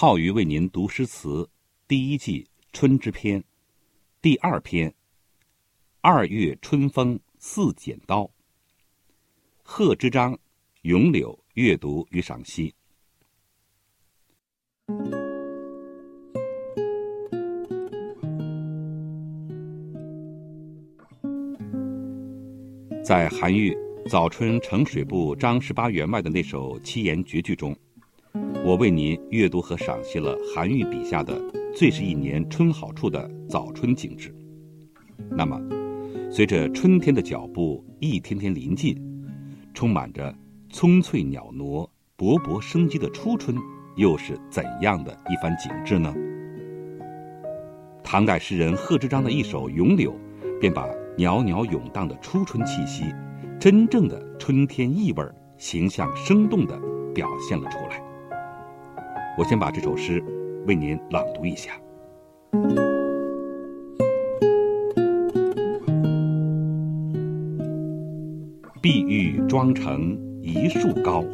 浩宇为您读诗词，第一季《春之篇》，第二篇《二月春风似剪刀》。贺知章、咏柳阅读与赏析。在韩愈《早春呈水部张十八员外》的那首七言绝句中。我为您阅读和赏析了韩愈笔下的最是一年春好处的早春景致。那么，随着春天的脚步一天天临近，充满着葱翠袅娜、勃勃生机的初春，又是怎样的一番景致呢？唐代诗人贺知章的一首《咏柳》，便把袅袅涌荡的初春气息、真正的春天意味形象生动地表现了出来。我先把这首诗为您朗读一下：碧玉妆成一树高，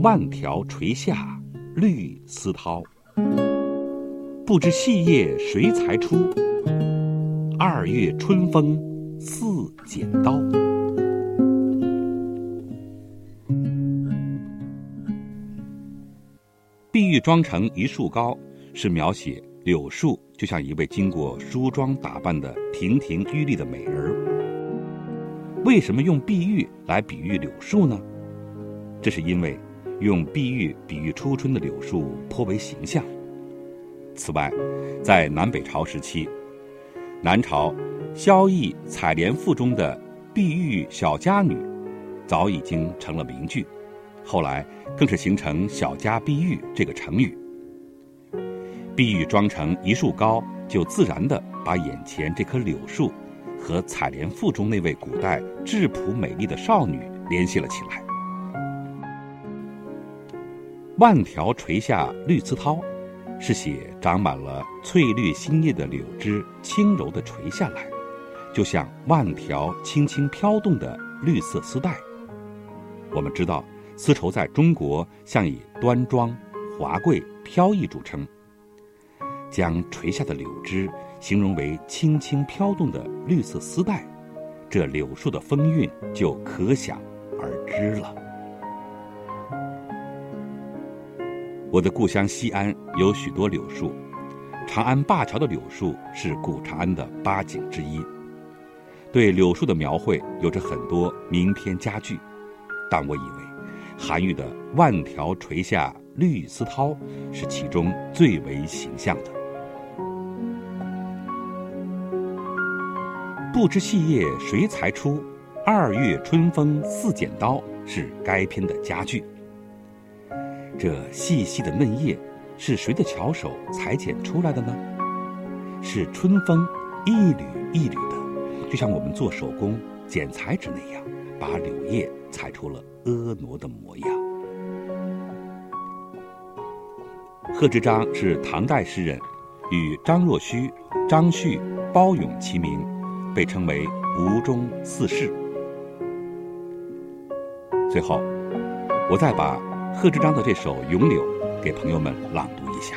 万条垂下绿丝绦。不知细叶谁裁出？二月春风似剪刀。玉妆成一树高，是描写柳树就像一位经过梳妆打扮的亭亭玉立的美人。为什么用碧玉来比喻柳树呢？这是因为用碧玉比喻初春的柳树颇为形象。此外，在南北朝时期，南朝萧绎《采莲赋》中的“碧玉小家女”早已经成了名句。后来更是形成“小家碧玉”这个成语。碧玉妆成一树高，就自然的把眼前这棵柳树和《采莲赋》中那位古代质朴美丽的少女联系了起来。万条垂下绿丝绦，是写长满了翠绿新叶的柳枝轻柔的垂下来，就像万条轻轻飘动的绿色丝带。我们知道。丝绸在中国向以端庄、华贵、飘逸著称。将垂下的柳枝形容为轻轻飘动的绿色丝带，这柳树的风韵就可想而知了。我的故乡西安有许多柳树，长安灞桥的柳树是古长安的八景之一。对柳树的描绘有着很多名篇佳句，但我以为。韩愈的“万条垂下绿丝绦”是其中最为形象的。不知细叶谁裁出，二月春风似剪刀是该篇的佳句。这细细的嫩叶是谁的巧手裁剪出来的呢？是春风一缕一缕的，就像我们做手工剪裁纸那样，把柳叶裁出了。婀娜的模样。贺知章是唐代诗人，与张若虚、张旭、包勇齐名，被称为吴中四士。最后，我再把贺知章的这首《咏柳》给朋友们朗读一下。